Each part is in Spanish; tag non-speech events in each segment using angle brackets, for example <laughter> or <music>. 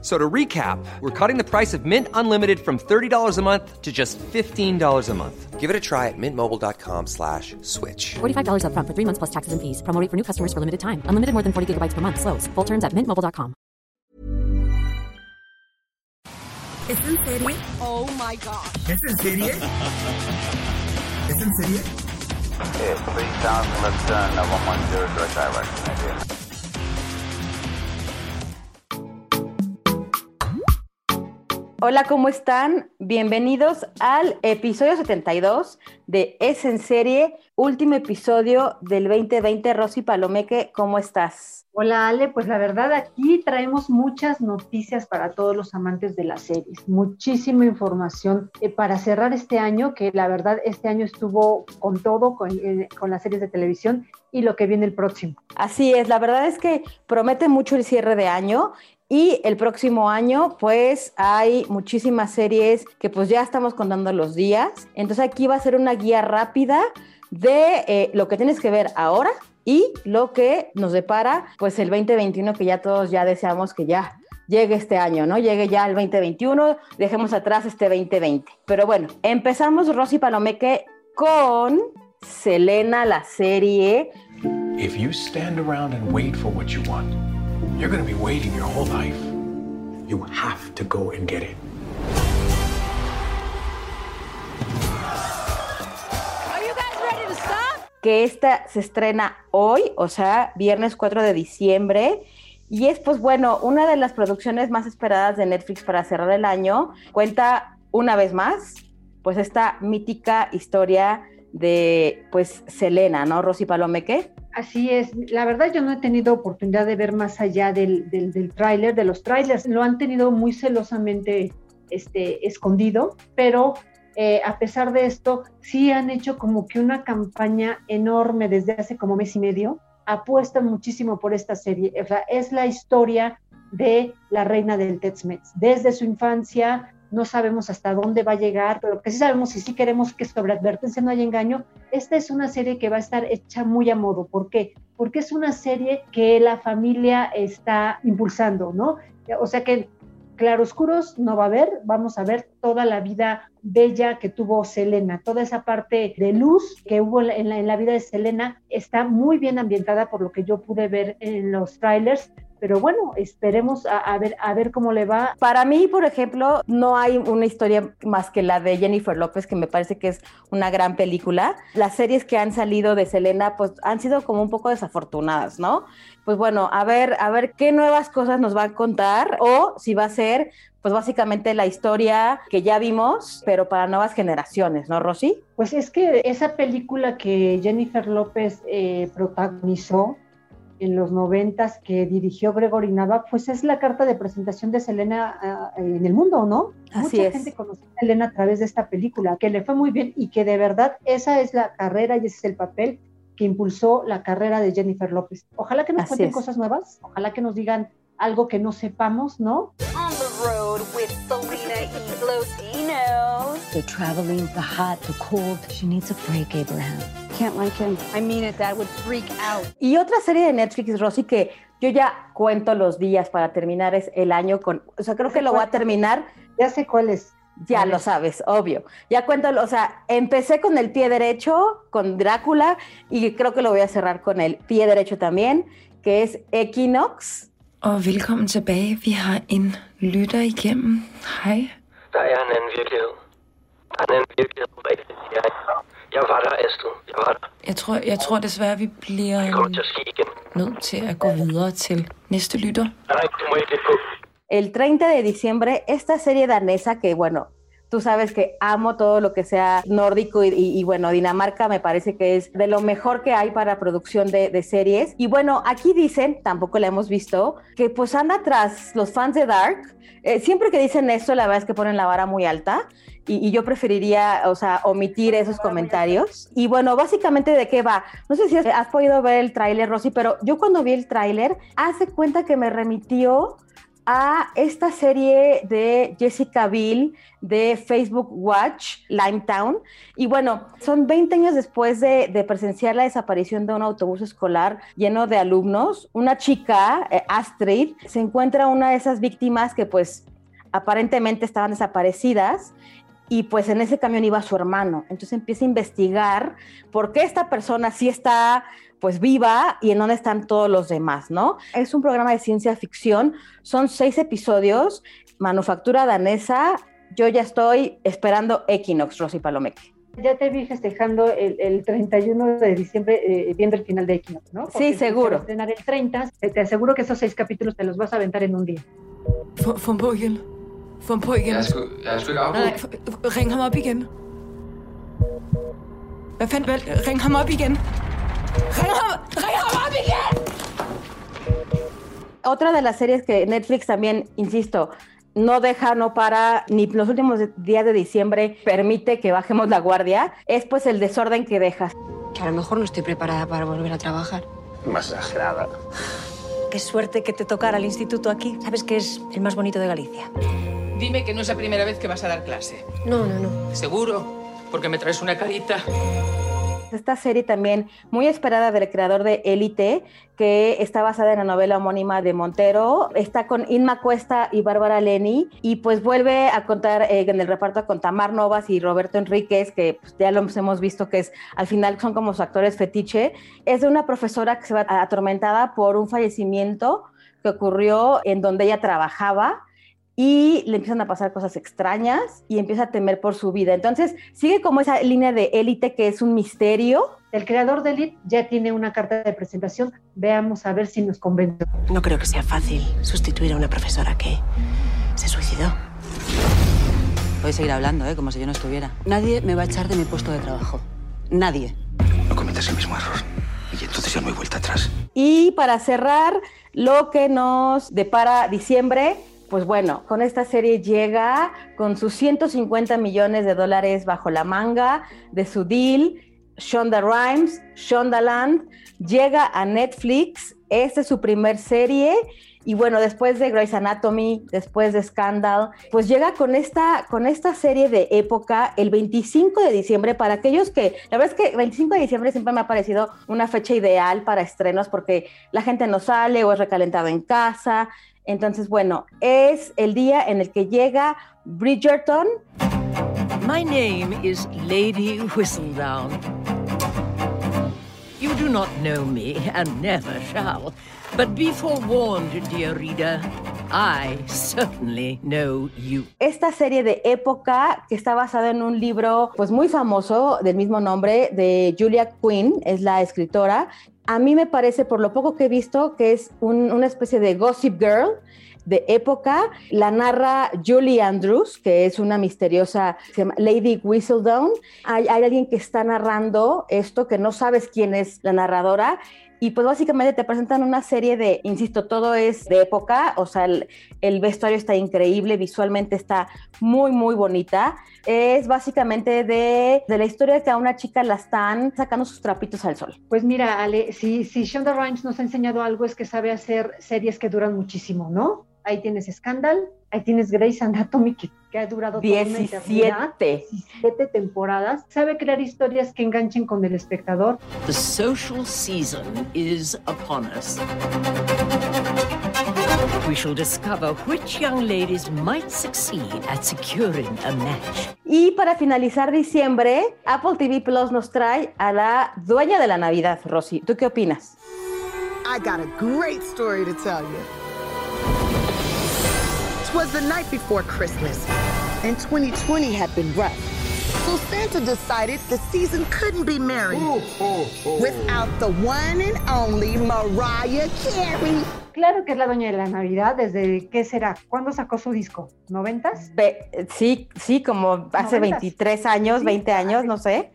So to recap, we're cutting the price of Mint Unlimited from $30 a month to just $15 a month. Give it a try at mintmobile.com slash switch. $45 upfront for three months plus taxes and fees. Promo rate for new customers for limited time. Unlimited more than 40 gigabytes per month. Slows. Full terms at mintmobile.com. ¿Es en serie? Oh my god. ¿Es en serie? ¿Es en serie? Okay, please down to left turn, 110 direct direction, Hola, ¿cómo están? Bienvenidos al episodio 72 de Es en Serie, último episodio del 2020. Rosy Palomeque, ¿cómo estás? Hola Ale, pues la verdad aquí traemos muchas noticias para todos los amantes de las series, muchísima información eh, para cerrar este año, que la verdad este año estuvo con todo, con, eh, con las series de televisión y lo que viene el próximo. Así es, la verdad es que promete mucho el cierre de año y el próximo año, pues hay muchísimas series que pues ya estamos contando los días. Entonces aquí va a ser una guía rápida de eh, lo que tienes que ver ahora y lo que nos depara pues el 2021 que ya todos ya deseamos que ya llegue este año, ¿no? Llegue ya el 2021, dejemos atrás este 2020. Pero bueno, empezamos Rosy Palomeque con Selena, la serie. If you stand around and wait for what you want, you're going to be waiting your whole life. You have to go and get it. Are you guys ready to stop? que esta se estrena hoy, o sea, viernes 4 de diciembre. Y es, pues bueno, una de las producciones más esperadas de Netflix para cerrar el año. Cuenta una vez más, pues esta mítica historia de, pues, Selena, ¿no? Rosy Palomeque. Así es, la verdad yo no he tenido oportunidad de ver más allá del, del, tráiler, de los trailers, lo han tenido muy celosamente este, escondido, pero eh, a pesar de esto, sí han hecho como que una campaña enorme desde hace como mes y medio, apuestan muchísimo por esta serie, es la historia de la reina del Tex-Mex, desde su infancia, no sabemos hasta dónde va a llegar, pero que sí sabemos y sí queremos que sobre advertencia no haya engaño, esta es una serie que va a estar hecha muy a modo. ¿Por qué? Porque es una serie que la familia está impulsando, ¿no? O sea que claroscuros no va a haber, vamos a ver toda la vida bella que tuvo Selena, toda esa parte de luz que hubo en la, en la vida de Selena está muy bien ambientada por lo que yo pude ver en los trailers, pero bueno, esperemos a, a, ver, a ver cómo le va. Para mí, por ejemplo, no hay una historia más que la de Jennifer López, que me parece que es una gran película. Las series que han salido de Selena, pues han sido como un poco desafortunadas, ¿no? Pues bueno, a ver, a ver qué nuevas cosas nos va a contar o si va a ser, pues básicamente la historia que ya vimos, pero para nuevas generaciones, ¿no, Rosy? Pues es que esa película que Jennifer López eh, protagonizó, en los noventas que dirigió Gregory Nava, pues es la carta de presentación de Selena uh, en el mundo, ¿no? Así Mucha es. gente conoció a Selena a través de esta película, que le fue muy bien y que de verdad esa es la carrera y ese es el papel que impulsó la carrera de Jennifer López. Ojalá que nos Así cuenten es. cosas nuevas, ojalá que nos digan algo que no sepamos, ¿no? On the road with Selena E. Latinos. The traveling, the hot, the cold. She needs a break, Abraham. Can't like him. I mean it, that would freak out. Y otra serie de Netflix, Rosy, que yo ya cuento los días para terminar es el año con, o sea, creo que lo voy a terminar, Ya sé cuál es. ya lo sabes, obvio. Ya cuento, o sea, empecé con el pie derecho, con Drácula, y creo que lo voy a cerrar con el pie derecho también, que es Equinox. Og velkommen tilbage. Vi har en lytter igennem. Hej. Der er en anden virkelighed. Der er en anden virkelighed. Jeg, jeg var der, Astrid. Jeg var der. Jeg tror, jeg tror desværre, vi bliver Det kommer til at ske igen. nødt til at gå videre til næste lytter. Nej, du må ikke lægge på. El 30 de diciembre, esta serie danesa que, bueno, tú sabes que amo todo lo que sea nórdico y, y, y, bueno, Dinamarca me parece que es de lo mejor que hay para producción de, de, series. Y bueno, aquí dicen, tampoco la hemos visto, que pues anda tras los fans de Dark. Eh, siempre que dicen esto, la verdad es que ponen la vara muy alta. Y, y yo preferiría, o sea, omitir esos comentarios. Y bueno, básicamente de qué va. No sé si has, podido ver el tráiler, Rosy, pero yo cuando vi el tráiler, hace cuenta que me remitió a esta serie de Jessica Biel de Facebook Watch, Limetown. Y bueno, son 20 años después de, de presenciar la desaparición de un autobús escolar lleno de alumnos. Una chica, eh, Astrid, se encuentra una de esas víctimas que pues aparentemente estaban desaparecidas y pues en ese camión iba su hermano. Entonces empieza a investigar por qué esta persona sí está pues viva y en dónde están todos los demás, ¿no? Es un programa de ciencia ficción, son seis episodios, manufactura danesa. Yo ya estoy esperando Equinox, Rosy Palomeque. Ya te vi festejando el, el 31 de diciembre eh, viendo el final de Equinox, ¿no? Sí, seguro. se estrenar el 30. Eh, Te aseguro que esos seis capítulos te los vas a aventar en un día. Igen. Få ham på igen. Jeg er sgu, jeg er sgu ikke Nej, afbrudt. nej, f- ring ham op igen. Hvad fanden, vel? Ring ham op igen. Ring ham, ring ham op igen! Otra de las series que Netflix también, insisto, no deja, no para, ni los últimos días de diciembre permite que bajemos la guardia, es pues el desorden que dejas. Que a lo mejor no estoy preparada para volver a trabajar. Más exagerada. Qué suerte que te tocara el instituto aquí. Sabes que es el más bonito de Galicia. Dime que no es la primera vez que vas a dar clase. No, no, no. ¿Seguro? Porque me traes una carita. Esta serie también muy esperada del creador de Élite, que está basada en la novela homónima de Montero, está con Inma Cuesta y Bárbara Leni, y pues vuelve a contar eh, en el reparto con Tamar Novas y Roberto Enríquez, que pues, ya los hemos visto que es al final son como sus actores fetiche. Es de una profesora que se va atormentada por un fallecimiento que ocurrió en donde ella trabajaba y le empiezan a pasar cosas extrañas y empieza a temer por su vida. Entonces sigue como esa línea de élite que es un misterio. El creador de Elite ya tiene una carta de presentación. Veamos a ver si nos convence. No creo que sea fácil sustituir a una profesora que se suicidó. Puedes seguir hablando, ¿eh? Como si yo no estuviera. Nadie me va a echar de mi puesto de trabajo. Nadie. No cometas el mismo error. Y entonces ya no hay vuelta atrás. Y para cerrar, lo que nos depara diciembre, pues bueno, con esta serie llega con sus 150 millones de dólares bajo la manga de su deal. Shonda Rhimes, Shondaland, llega a Netflix. Esta es su primer serie. Y bueno, después de Grey's Anatomy, después de Scandal, pues llega con esta, con esta serie de época el 25 de diciembre para aquellos que, la verdad es que el 25 de diciembre siempre me ha parecido una fecha ideal para estrenos porque la gente no sale o es recalentado en casa. Entonces, bueno, es el día en el que llega Bridgerton. My name is Lady Whistledown. You do not know me and never shall. But be forewarned, dear reader, I certainly know you. Esta serie de época que está basada en un libro pues muy famoso del mismo nombre de Julia Quinn, es la escritora. A mí me parece, por lo poco que he visto, que es un- una especie de Gossip Girl de época. La narra Julie Andrews, que es una misteriosa, se llama Lady Whistledown. Hay, hay alguien que está narrando esto, que no sabes quién es la narradora. Y pues básicamente te presentan una serie de, insisto, todo es de época, o sea, el, el vestuario está increíble, visualmente está muy, muy bonita. Es básicamente de, de la historia de que a una chica la están sacando sus trapitos al sol. Pues mira, Ale, si, si Shonda Rhimes nos ha enseñado algo es que sabe hacer series que duran muchísimo, ¿no? Ahí tienes Scandal, ahí tienes Grey's Anatomy, que, que ha durado toda una 17. eternidad, 17 temporadas. Sabe crear historias que enganchen con el espectador. The social season is upon us. We shall discover which young ladies might succeed at securing a match. Y para finalizar diciembre, Apple TV Plus nos trae a la dueña de la Navidad, Rosy. ¿Tú qué opinas? I got a great story to tell you. Twas the night before Christmas, and 2020 had been rough. So Santa decided the season couldn't be merry without the one and only Mariah Carey. Claro que es la dueña de la Navidad, desde, ¿qué será? ¿Cuándo sacó su disco? ¿Noventas? Ve- sí, sí, como hace Noventas. 23 años, 20 años, no sé.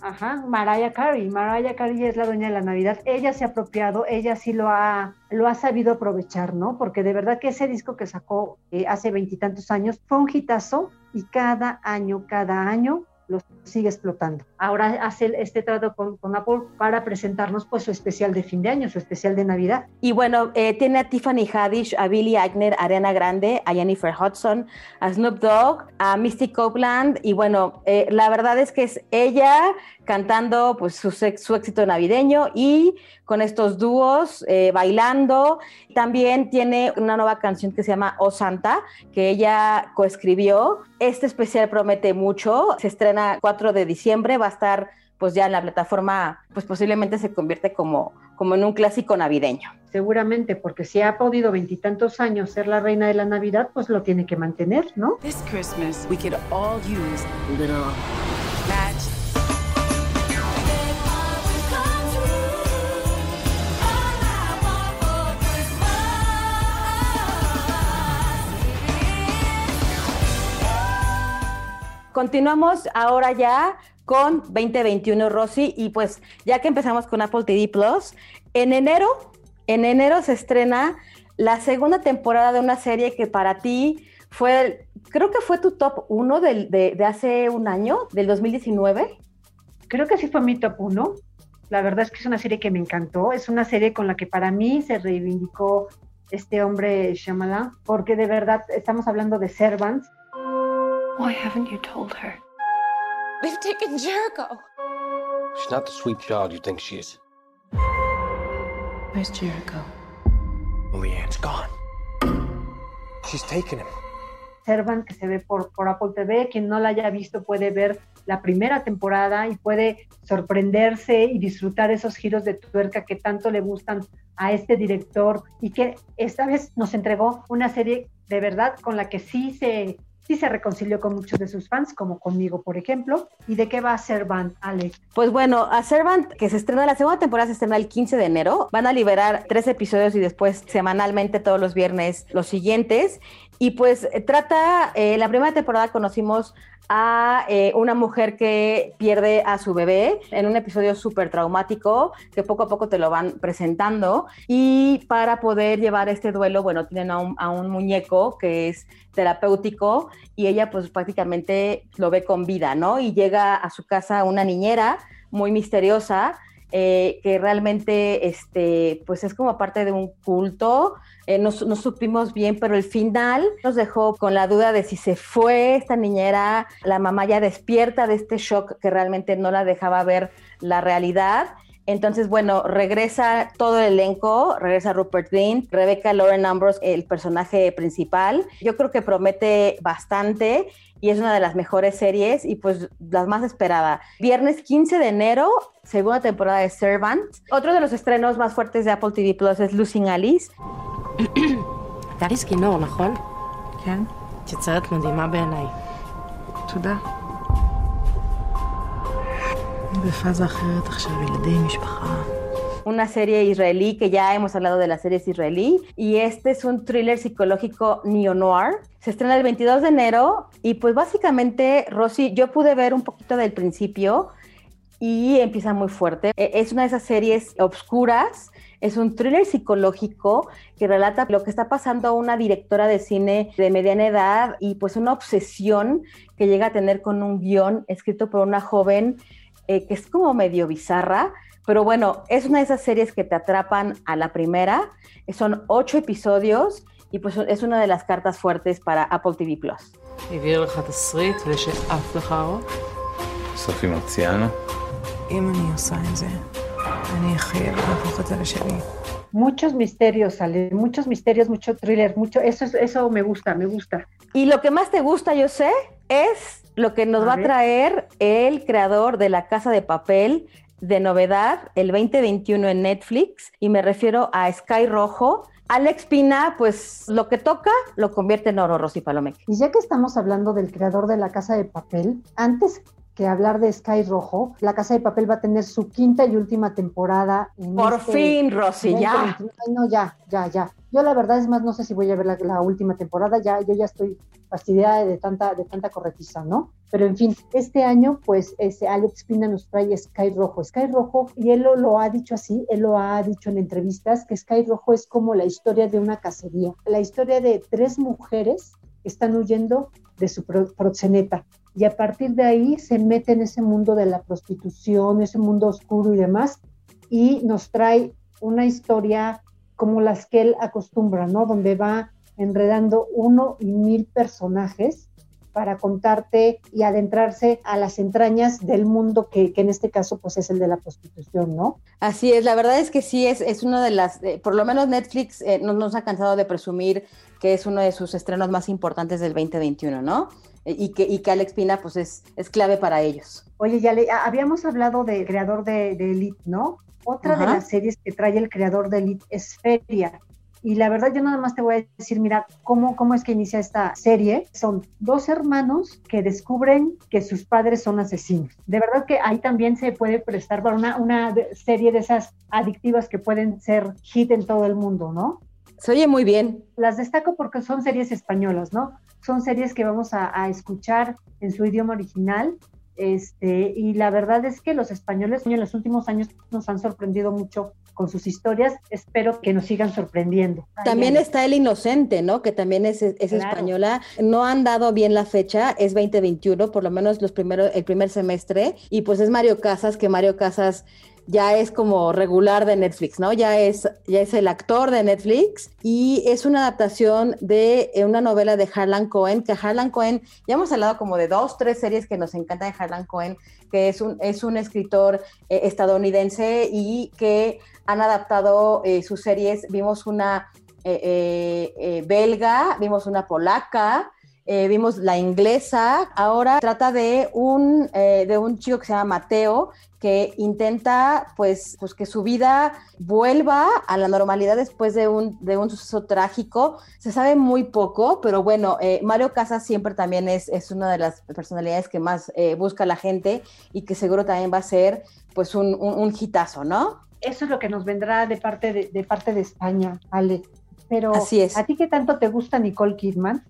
Ajá, Mariah Carey. Mariah Carey es la dueña de la Navidad. Ella se ha apropiado, ella sí lo ha, lo ha sabido aprovechar, ¿no? Porque de verdad que ese disco que sacó eh, hace veintitantos años fue un hitazo y cada año, cada año lo sigue explotando. Ahora hace este trato con, con, Apple para presentarnos pues su especial de fin de año, su especial de Navidad. Y bueno, eh, tiene a Tiffany Haddish, a Billy Eichner, a Ariana Grande, a Jennifer Hudson, a Snoop Dogg, a Misty Copeland y bueno, eh, la verdad es que es ella cantando pues su, su éxito navideño y con estos dúos eh, bailando. También tiene una nueva canción que se llama Oh Santa, que ella coescribió. Este especial promete mucho, se estrena 4 de diciembre, va a estar pues ya en la plataforma, pues posiblemente se convierte como, como en un clásico navideño. Seguramente, porque si ha podido veintitantos años ser la reina de la Navidad, pues lo tiene que mantener, ¿no? This Christmas we could all use a little match. Continuamos ahora ya con 2021 Rosy y pues ya que empezamos con Apple TV Plus, en enero, en enero se estrena la segunda temporada de una serie que para ti fue, creo que fue tu top 1 de, de, de hace un año, del 2019. Creo que sí fue mi top 1. La verdad es que es una serie que me encantó, es una serie con la que para mí se reivindicó este hombre Shyamalan, porque de verdad estamos hablando de Servants, Why haven't you told her? They've taken Jericho. She's not the sweet child you think she is. Where's Jericho? Leanne's gone. She's taken him. Servant que se ve por, por Apple TV. Quien no la haya visto puede ver la primera temporada y puede sorprenderse y disfrutar esos giros de tuerca que tanto le gustan a este director y que esta vez nos entregó una serie de verdad con la que sí se sí se reconcilió con muchos de sus fans, como conmigo, por ejemplo. ¿Y de qué va a Servant, Alex? Pues bueno, a Servant, que se estrena, la segunda temporada se estrena el 15 de enero, van a liberar tres episodios y después semanalmente todos los viernes los siguientes. Y pues trata, eh, la primera temporada conocimos a eh, una mujer que pierde a su bebé en un episodio súper traumático que poco a poco te lo van presentando y para poder llevar este duelo, bueno, tienen a un, a un muñeco que es terapéutico y ella pues prácticamente lo ve con vida, ¿no? Y llega a su casa una niñera muy misteriosa eh, que realmente este, pues es como parte de un culto. Eh, no, no, supimos bien, pero el final nos dejó con la duda de si se fue esta niñera, la mamá ya despierta de este shock que realmente no la dejaba ver la realidad. Entonces, bueno, regresa todo el elenco, regresa Rupert Green, Rebecca Lauren Ambrose, el personaje principal. Yo creo que promete bastante y es una de las mejores series y pues las más esperada. Viernes 15 de enero, segunda temporada de Servant. Otro de los estrenos más fuertes de Apple TV Plus es Losing Alice. <coughs> דריס כינור, נכון? כן. יצרת מדהימה בעיניי. תודה. Una serie israelí que ya hemos hablado de las series israelí y este es un thriller psicológico neo-noir. Se estrena el 22 de enero y pues básicamente, Rosy, yo pude ver un poquito del principio y empieza muy fuerte. E, Es una de esas series obscuras, es un thriller psicológico que relata lo que está pasando a una directora de cine de mediana edad y pues una obsesión que llega a tener con un guion escrito por una joven eh, que es como medio bizarra, pero bueno, es una de esas series que te atrapan a la primera. Son ocho episodios y pues es una de las cartas fuertes para Apple TV Plus. Muchos misterios, salen, muchos misterios, mucho thriller, mucho, eso, eso me gusta, me gusta. Y lo que más te gusta, yo sé, es lo que nos A va a traer el creador de La Casa de Papel de novedad el 2021 en Netflix y me refiero a Sky Rojo. Alex Pina, pues lo que toca lo convierte en oro, Rosy Palomeque. Y ya que estamos hablando del creador de la casa de papel, antes que hablar de Sky Rojo. La Casa de Papel va a tener su quinta y última temporada. En Por este fin, Rosy, ya. 2021. Ay, no, ya, ya, ya. Yo la verdad es más, no sé si voy a ver la, la última temporada, ya, yo ya estoy fastidiada de tanta, de tanta corretiza, ¿no? Pero en fin, este año, pues, ese Alex Pina nos trae Sky Rojo. Sky Rojo, y él lo, lo ha dicho así, él lo ha dicho en entrevistas, que Sky Rojo es como la historia de una cacería, la historia de tres mujeres que están huyendo de su pro- proxeneta. Y a partir de ahí se mete en ese mundo de la prostitución, ese mundo oscuro y demás, y nos trae una historia como las que él acostumbra, ¿no? Donde va enredando uno y mil personajes para contarte y adentrarse a las entrañas del mundo que, que en este caso pues es el de la prostitución, ¿no? Así es, la verdad es que sí, es, es una de las, eh, por lo menos Netflix eh, no nos ha cansado de presumir que es uno de sus estrenos más importantes del 2021, ¿no? Eh, Y que, y que Alex Pina pues es, es clave para ellos. Oye, ya le, a- habíamos hablado del creador de, de Elite, ¿no? Otra de las series que trae el creador de Elite es Feria. Y la verdad yo nada más te voy a decir, mira, cómo, cómo es que inicia esta serie. Son dos hermanos que descubren que sus padres son asesinos. De verdad que ahí también se puede prestar para una, una serie de esas adictivas que pueden ser hit en todo el mundo, ¿no? Se oye muy bien. Las destaco porque son series españolas, ¿no? Son series que vamos a, a escuchar en su idioma original. Este, y la verdad es que los españoles en los últimos años nos han sorprendido mucho con sus historias. Espero que nos sigan sorprendiendo. También está El Inocente, ¿no? Que también es, es Claro. española. No han dado bien la fecha, es 2021, por lo menos los primeros, el primer semestre. Y pues es Mario Casas, que Mario Casas ya es como regular de Netflix, ¿no? Ya es, ya es el actor de Netflix y es una adaptación de eh, una novela de Harlan Cohen, que Harlan Cohen, ya hemos hablado como de dos, tres series que nos encantan de Harlan Cohen, que es un, es un escritor eh, estadounidense y que han adaptado eh, sus series. Vimos una belga, vimos una polaca, eh, vimos la inglesa. Ahora trata de un, eh, de un chico que se llama Mateo, que intenta pues, pues que su vida vuelva a la normalidad después de un, de un suceso trágico. Se sabe muy poco, pero bueno, eh, Mario Casas siempre también es, es una de las personalidades que más eh, busca la gente y que seguro también va a ser pues un, un, un hitazo, ¿no? Eso es lo que nos vendrá de parte de, de parte de España, Ale. Pero Así es. ¿a ti qué tanto te gusta Nicole Kidman?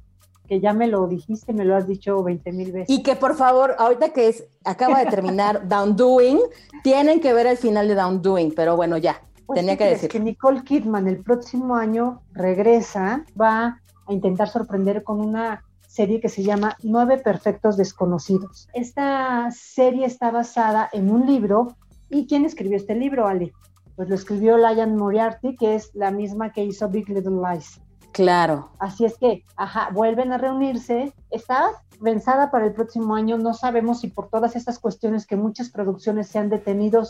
Que ya me lo dijiste, me lo has dicho 20 mil veces. Y que por favor, ahorita que es, acaba de terminar <laughs> Down Doing, tienen que ver el final de Down Doing, pero bueno, ya, Pues, tenía ¿qué que decir. Que Nicole Kidman el próximo año regresa, va a intentar sorprender con una serie que se llama Nueve Perfectos Desconocidos. Esta serie está basada en un libro. ¿Y quién escribió este libro, Ale? Pues lo escribió Lion Moriarty, que es la misma que hizo Big Little Lies. Claro. Así es que, ajá, vuelven a reunirse. Está pensada para el próximo año. No sabemos si por todas estas cuestiones que muchas producciones se han detenido,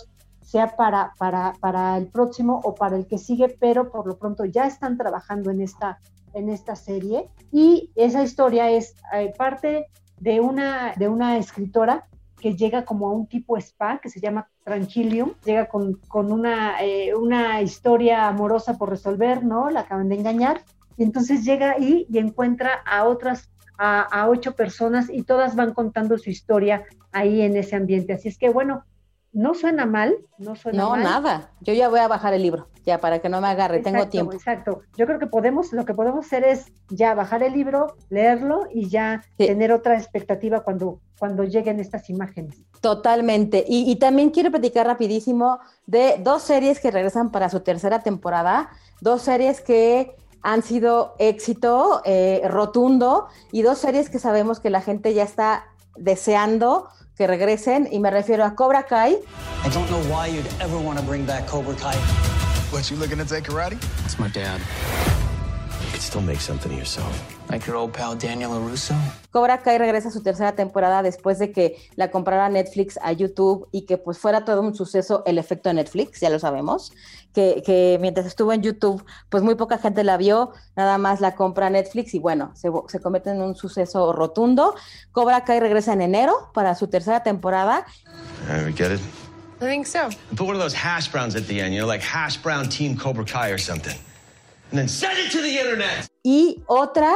sea para, para, para el próximo o para el que sigue, pero por lo pronto ya están trabajando en esta, en esta serie. Y esa historia es eh, parte de una, de una escritora que llega como a un tipo spa que se llama Tranquilium, llega con, con una, eh, una historia amorosa por resolver, ¿no? La acaban de engañar, y entonces llega ahí y encuentra a otras, a, a ocho personas y todas van contando su historia ahí en ese ambiente. Así es que bueno, no suena mal, no suena No, mal. nada. Yo ya voy a bajar el libro, ya para que no me agarre, tengo tiempo. Exacto. Yo creo que podemos, lo que podemos hacer es ya bajar el libro, leerlo y ya tener otra expectativa cuando, cuando lleguen estas imágenes. Totalmente. Y, y también quiero platicar rapidísimo de dos series que regresan para su tercera temporada, dos series que han sido éxito eh, rotundo y dos series que sabemos que la gente ya está deseando que regresen y me refiero a Cobra Kai I don't know why you'd ever want to bring back Cobra Kai. What, you looking to take karate? It's my dad. You could still make something of yourself. Like your old pal Daniel LaRusso. Cobra Kai regresa a su tercera temporada después de que la comprara Netflix a YouTube y que pues fuera todo un suceso el efecto de Netflix, ya lo sabemos, que, que mientras estuvo en YouTube pues muy poca gente la vio, nada más la compra Netflix y bueno, se, se convierte en un suceso rotundo. Cobra Kai regresa en enero para su tercera temporada. Get it? I think so. Put one of those hash browns at the end, you know, like hash brown team Cobra Kai or something. Y otra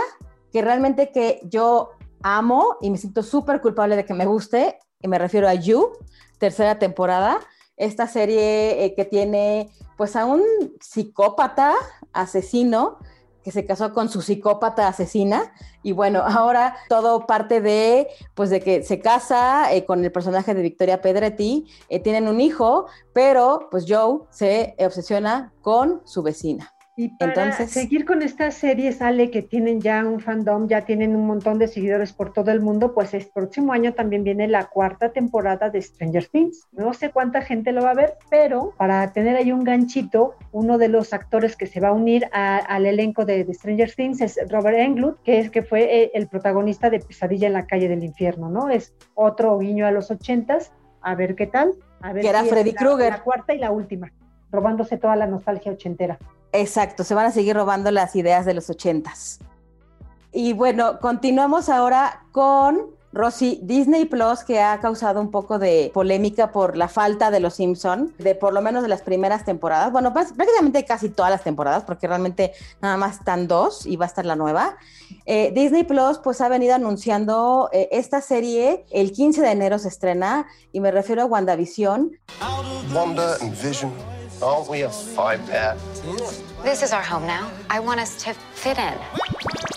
que realmente que yo amo y me siento súper culpable de que me guste, y me refiero a You, tercera temporada. Esta serie eh, que tiene pues a un psicópata asesino que se casó con su psicópata asesina y bueno, <laughs> ahora todo parte de pues de que se casa eh, con el personaje de Victoria Pedretti, eh, tienen un hijo, pero pues Joe se obsesiona con su vecina. Y para Entonces- seguir con estas series, sale que tienen ya un fandom, ya tienen un montón de seguidores por todo el mundo, pues el próximo año también viene la cuarta temporada de Stranger Things. No sé cuánta gente lo va a ver, pero para tener ahí un ganchito, uno de los actores que se va a unir a- al elenco de, de Stranger Things es Robert Englund, que es que fue eh, el protagonista de Pesadilla en la calle del infierno, ¿no? Es otro guiño a los ochentas, a ver qué tal. A ver Que era si Freddy Krueger. La cuarta y la última, robándose toda la nostalgia ochentera. Exacto, se van a seguir robando las ideas de los ochentas. Y bueno, continuamos ahora con Rosy, Disney Plus, que ha causado un poco de polémica por la falta de los Simpson, de por lo menos de las primeras temporadas. Bueno, prá- prácticamente casi todas las temporadas, porque realmente nada más están dos y va a estar la nueva. Eh, Disney Plus, pues ha venido anunciando eh, esta serie. El 15 de enero se estrena y me refiero a WandaVision. Wanda and Vision, aren't we have five pair? This is our home now. I want us to fit in.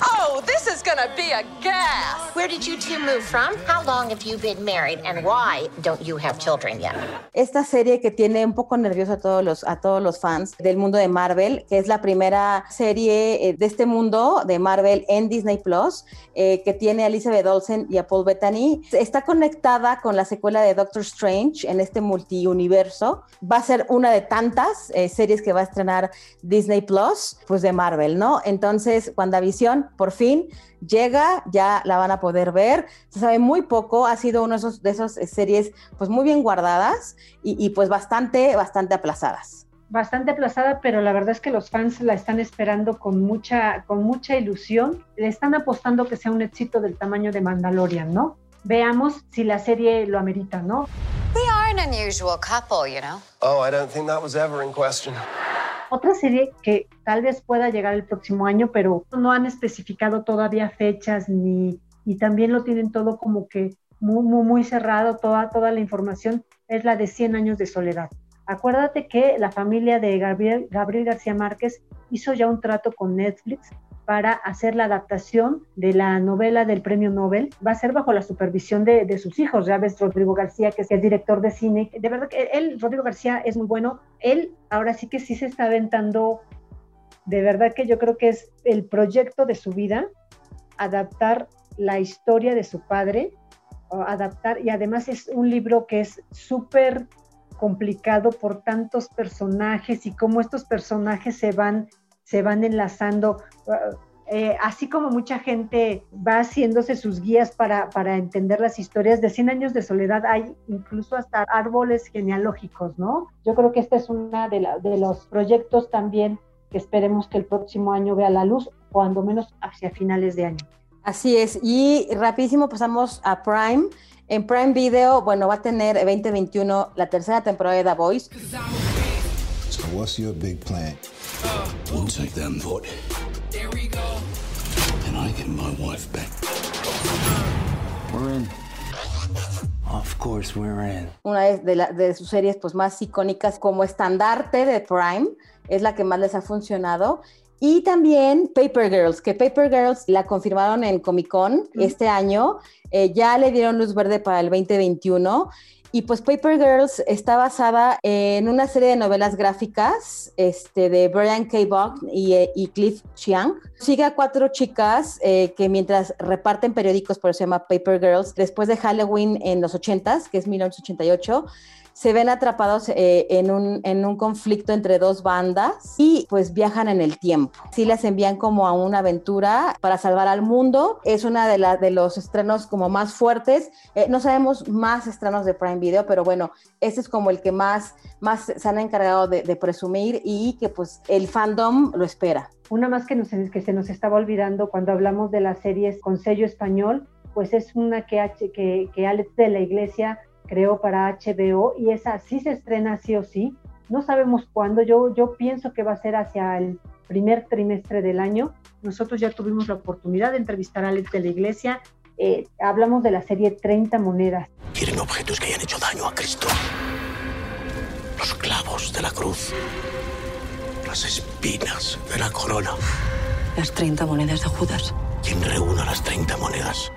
Oh, this is gonna be a gas. Where did you two move from? How long have you been married? And why don't you have children yet? esta serie que tiene un poco nervioso a todos los, a todos los fans del mundo de Marvel, que es la primera serie eh, de este mundo de Marvel en Disney Plus, eh, que tiene a Elizabeth Olsen y a Paul Bettany. Está conectada con la secuela de Doctor Strange en este multiuniverso. Va a ser una de tantas eh, series que va a estrenar Disney Plus, pues de Marvel, ¿no? Entonces, WandaVision, por fin, llega, ya la van a poder ver. Se sabe muy poco, ha sido una de esos, de esas eh, series pues muy bien guardadas y, y, pues bastante, bastante aplazadas. Bastante aplazada, pero la verdad es que los fans la están esperando con mucha, con mucha ilusión. Le están apostando que sea un éxito del tamaño de Mandalorian, ¿no? Veamos si la serie lo amerita, ¿no? We are an unusual couple, you know. Oh, I don't think that was ever in question. Otra serie que tal vez pueda llegar el próximo año, pero no han especificado todavía fechas ni y también lo tienen todo como que muy, muy, cerrado, toda, toda la información, es la de 100 años de soledad. Acuérdate que la familia de Gabriel, Gabriel García Márquez hizo ya un trato con Netflix para hacer la adaptación de la novela del premio Nobel. Va a ser bajo la supervisión de, sus hijos, ya ves Rodrigo García, que es el director de cine. De verdad que él, Rodrigo García, es muy bueno. Él ahora sí que sí se está aventando, de verdad que yo creo que es el proyecto de su vida, adaptar la historia de su padre, adaptar, y además es un libro que es súper complicado por tantos personajes y cómo estos personajes se van se van enlazando, eh, así como mucha gente va haciéndose sus guías para, para, entender las historias de 100 años de soledad, hay incluso hasta árboles genealógicos, ¿no? Yo creo que este es uno de, los proyectos también que esperemos que el próximo año vea la luz, cuando menos hacia finales de año. Así es, y rapidísimo pasamos a Prime. En Prime Video, bueno, va a tener 2021 la tercera temporada de The Voice. So what's your big plan? We'll take them vote. There we go. And I get my wife back. We're in. Of course we're in. Una de, la, de, sus series pues, más icónicas como estandarte de Prime, es la que más les ha funcionado. Y también Paper Girls, que Paper Girls la confirmaron en Comic Con este año, eh, ya le dieron luz verde para el 2021 y pues Paper Girls está basada en una serie de novelas gráficas este, de Brian K. Vaughan y, y, Cliff Chiang. Sigue a cuatro chicas eh, que mientras reparten periódicos, por eso se llama Paper Girls, después de Halloween en los 80s, que es 1988, se ven atrapados eh, en, un, en, un, conflicto entre dos bandas y pues viajan en el tiempo. Sí las envían como a una aventura para salvar al mundo. Es una de, la, de los estrenos como más fuertes. Eh, no sabemos más estrenos de Prime Video, pero bueno, este es como el que más, más se han encargado de, presumir y que pues el fandom lo espera. Una más que, nos, que se nos estaba olvidando cuando hablamos de las series con sello español, pues es una que, que, que Alex de la Iglesia creó para HBO y esa sí se estrena sí o sí. No sabemos cuándo, yo, yo pienso que va a ser hacia el primer trimestre del año. Nosotros ya tuvimos la oportunidad de entrevistar a Alex de la Iglesia eh, hablamos de la serie 30 monedas. Quieren objetos que hayan hecho daño a Cristo. Los clavos de la cruz. Las espinas de la corona. Las 30 monedas de Judas. Quien reúna las 30 monedas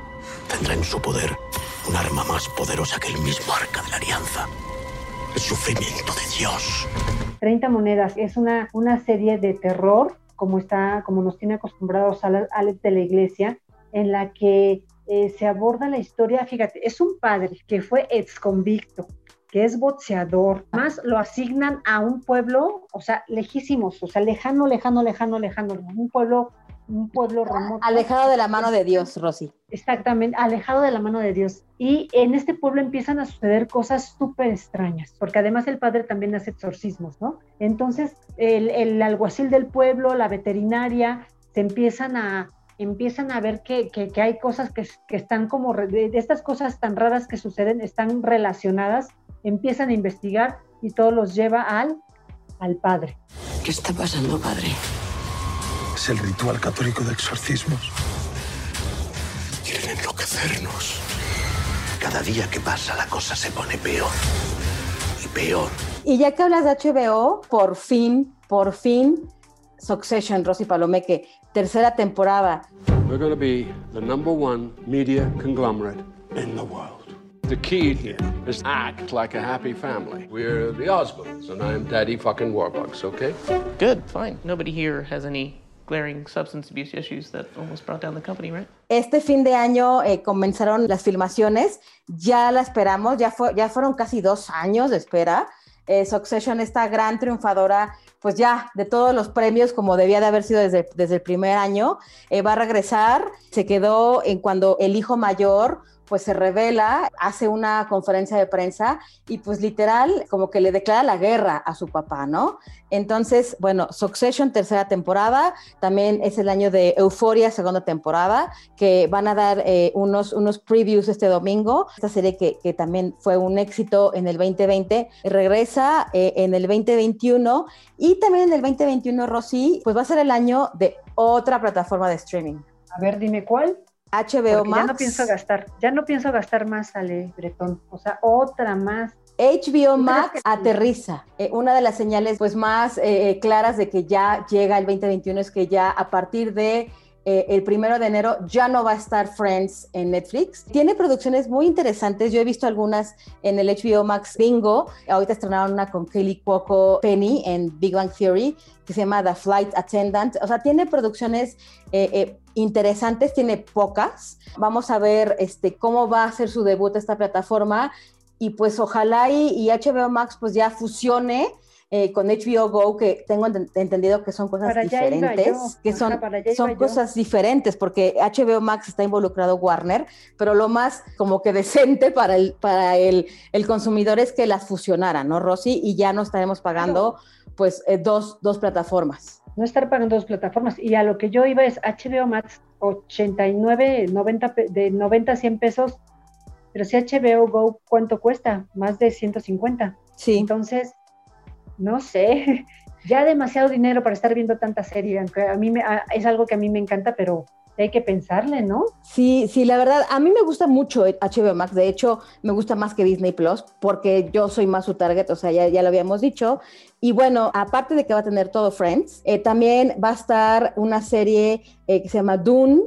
tendrá en su poder un arma más poderosa que el mismo arca de la alianza. El sufrimiento de Dios. 30 monedas es una, una serie de terror, como, está, como nos tiene acostumbrados Alex de la Iglesia, en la que eh, se aborda la historia, fíjate, es un padre que fue ex convicto, que es boxeador, más lo asignan a un pueblo, o sea, lejísimos, o sea, lejano, lejano, lejano, lejano, un pueblo un pueblo remoto. Alejado de la mano de Dios, Rosy. Exactamente, alejado de la mano de Dios. Y en este pueblo empiezan a suceder cosas súper extrañas, porque además el padre también hace exorcismos, ¿no? Entonces, el, el alguacil del pueblo, la veterinaria, se empiezan a, empiezan a ver que, que, que hay cosas que, que, están como, de estas cosas tan raras que suceden, están relacionadas, empiezan a investigar y todo los lleva al, al padre. ¿Qué está pasando, padre? Es el ritual católico de exorcismos. Quieren enloquecernos. Cada día que pasa la cosa se pone peor. Y peor. Y ya que hablas de HBO, por fin, por fin, Succession, Rosy Palomeque, tercera temporada. We're going to be the number one media conglomerate in the world. The key here is act like a happy family. We're the Osmonds, and I'm Daddy fucking Warbucks, okay? Good, fine. Nobody here has any glaring substance abuse issues that almost brought down the company, right? Este fin de año eh, comenzaron las filmaciones, ya la esperamos, ya, ya fueron casi dos años de espera. Eh, Succession, esta gran triunfadora, pues ya de todos los premios, como debía de haber sido desde, desde el primer año, eh, va a regresar. Se quedó en cuando el hijo mayor pues se revela, hace una conferencia de prensa y pues literal como que le declara la guerra a su papá, ¿no? Entonces, bueno, Succession, tercera temporada, también es el año de Euphoria, segunda temporada, que van a dar eh, unos, unos previews este domingo. Esta serie que, que, también fue un éxito en el 2020, regresa eh, en el 2021 y también en el 2021, Rosy, pues va a ser el año de otra plataforma de streaming. A ver, dime cuál. HBO Porque Max. Ya no pienso gastar, ya no pienso gastar más, Ale Bretón. O sea, otra más. HBO Max aterriza. Eh, una de las señales pues más eh, claras de que ya llega el 2021 es que ya a partir de eh, el primero de enero ya no va a estar Friends en Netflix. Tiene producciones muy interesantes. Yo he visto algunas en el HBO Max Bingo. Ahorita estrenaron una con Kelly Cuoco Penny en Big Bang Theory que se llama The Flight Attendant. O sea, tiene producciones eh, eh, interesantes, tiene pocas. Vamos a ver este, cómo va a ser su debut esta plataforma y pues ojalá y, y HBO Max pues ya fusione eh, con HBO Go, que tengo ent entendido que son cosas para diferentes, que son, son cosas diferentes, porque HBO Max está involucrado Warner, pero lo más como que decente para el, para el, el consumidor es que las fusionaran, ¿no, Rosy? Y ya no estaremos pagando claro. pues eh, dos, dos plataformas. No estar pagando dos plataformas. Y a lo que yo iba es HBO Max 89, 90, de 90 a 100 pesos, pero si HBO Go, ¿cuánto cuesta? Más de 150. Sí. Entonces, no sé, <laughs> ya demasiado dinero para estar viendo tanta serie, aunque a mí me, a, es algo que a mí me encanta, pero hay que pensarle, ¿no? Sí, sí, la verdad, a mí me gusta mucho HBO Max, de hecho, me gusta más que Disney Plus, porque yo soy más su target, o sea, ya, ya lo habíamos dicho. Y bueno, aparte de que va a tener todo Friends, eh, también va a estar una serie eh, que se llama Dune.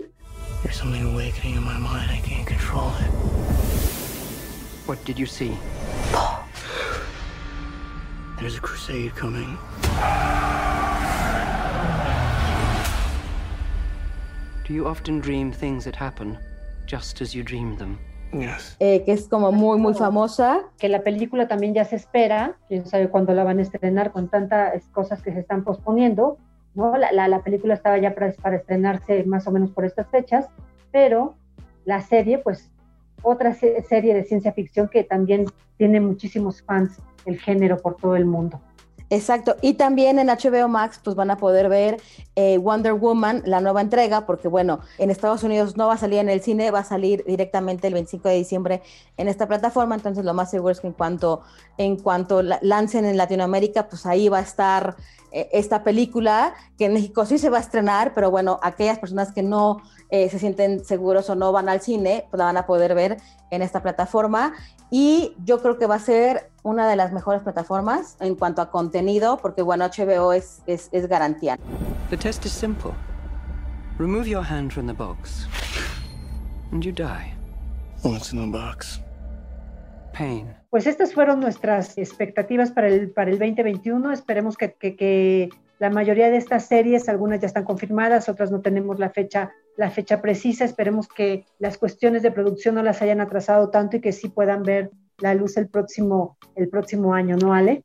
There's something awakening in my mind, I can't control it. What did you see? There's a crusade coming. Do you often dream things that happen just as you dream them? Yes. Eh, que es como muy, muy famosa. Que la película también ya se espera, quién sabe cuándo la van a estrenar con tantas cosas que se están posponiendo. ¿no? La, la, la película estaba ya para, para estrenarse más o menos por estas fechas, pero la serie, pues otra se serie de ciencia ficción que también tiene muchísimos fans el género por todo el mundo. Exacto, y también en HBO Max pues van a poder ver eh, Wonder Woman, la nueva entrega, porque bueno, en Estados Unidos no va a salir en el cine, va a salir directamente el 25 de diciembre en esta plataforma, entonces lo más seguro es que en cuanto, en cuanto lancen en Latinoamérica, pues ahí va a estar eh, esta película, que en México sí se va a estrenar, pero bueno, aquellas personas que no eh, se sienten seguros o no van al cine, pues la van a poder ver en esta plataforma. Y yo creo que va a ser una de las mejores plataformas en cuanto a contenido, porque bueno, HBO es, es, es garantía. The test is simple. Remove your hand from the box, and you die. What's in the box? Pain. Pues estas fueron nuestras expectativas para el, para el 2021. Esperemos que, que, que la mayoría de estas series, algunas ya están confirmadas, otras no tenemos la fecha, la fecha precisa. Esperemos que las cuestiones de producción no las hayan atrasado tanto y que sí puedan ver la luz el próximo, el próximo año, ¿no, Ale?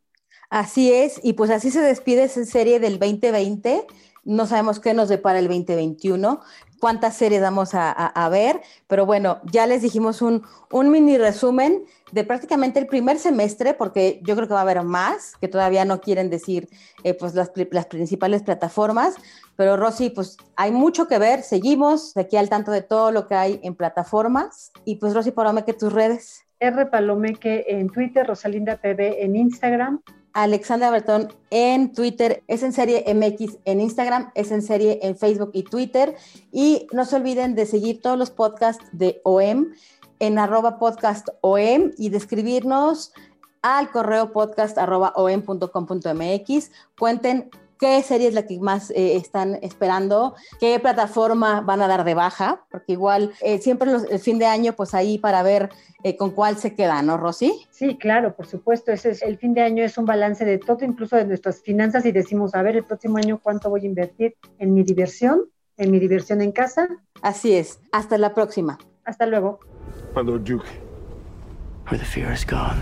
Así es, y pues así se despide esa serie del 2020. No sabemos qué nos depara el 2021, cuántas series vamos a, ver, pero bueno, ya les dijimos un, un mini resumen de prácticamente el primer semestre, porque yo creo que va a haber más, que todavía no quieren decir eh, pues las, las, principales plataformas, pero Rosy, pues hay mucho que ver, seguimos aquí al tanto de todo lo que hay en plataformas, y pues Rosy Palomeque, tus redes. R Palomeque en Twitter, Rosalinda PB en Instagram, Alexandra Bertón en Twitter, es en serie MX en Instagram, es en serie en Facebook y Twitter. Y no se olviden de seguir todos los podcasts de OEM en arroba podcast OEM y de escribirnos al correo podcast arroba OEM.com.mx. Cuenten qué serie es la que más eh, están esperando, qué plataforma van a dar de baja, porque igual eh, siempre los, el fin de año, pues ahí para ver eh, con cuál se queda, ¿no, Rosy? Sí, claro, por supuesto. Ese es, el fin de año es un balance de todo, incluso de nuestras finanzas, y decimos, a ver, el próximo año cuánto voy a invertir en mi diversión, en mi diversión en casa. Así es. Hasta la próxima. Hasta luego. My Lord Duke. Where the fear is gone,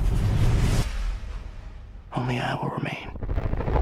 only I will remain.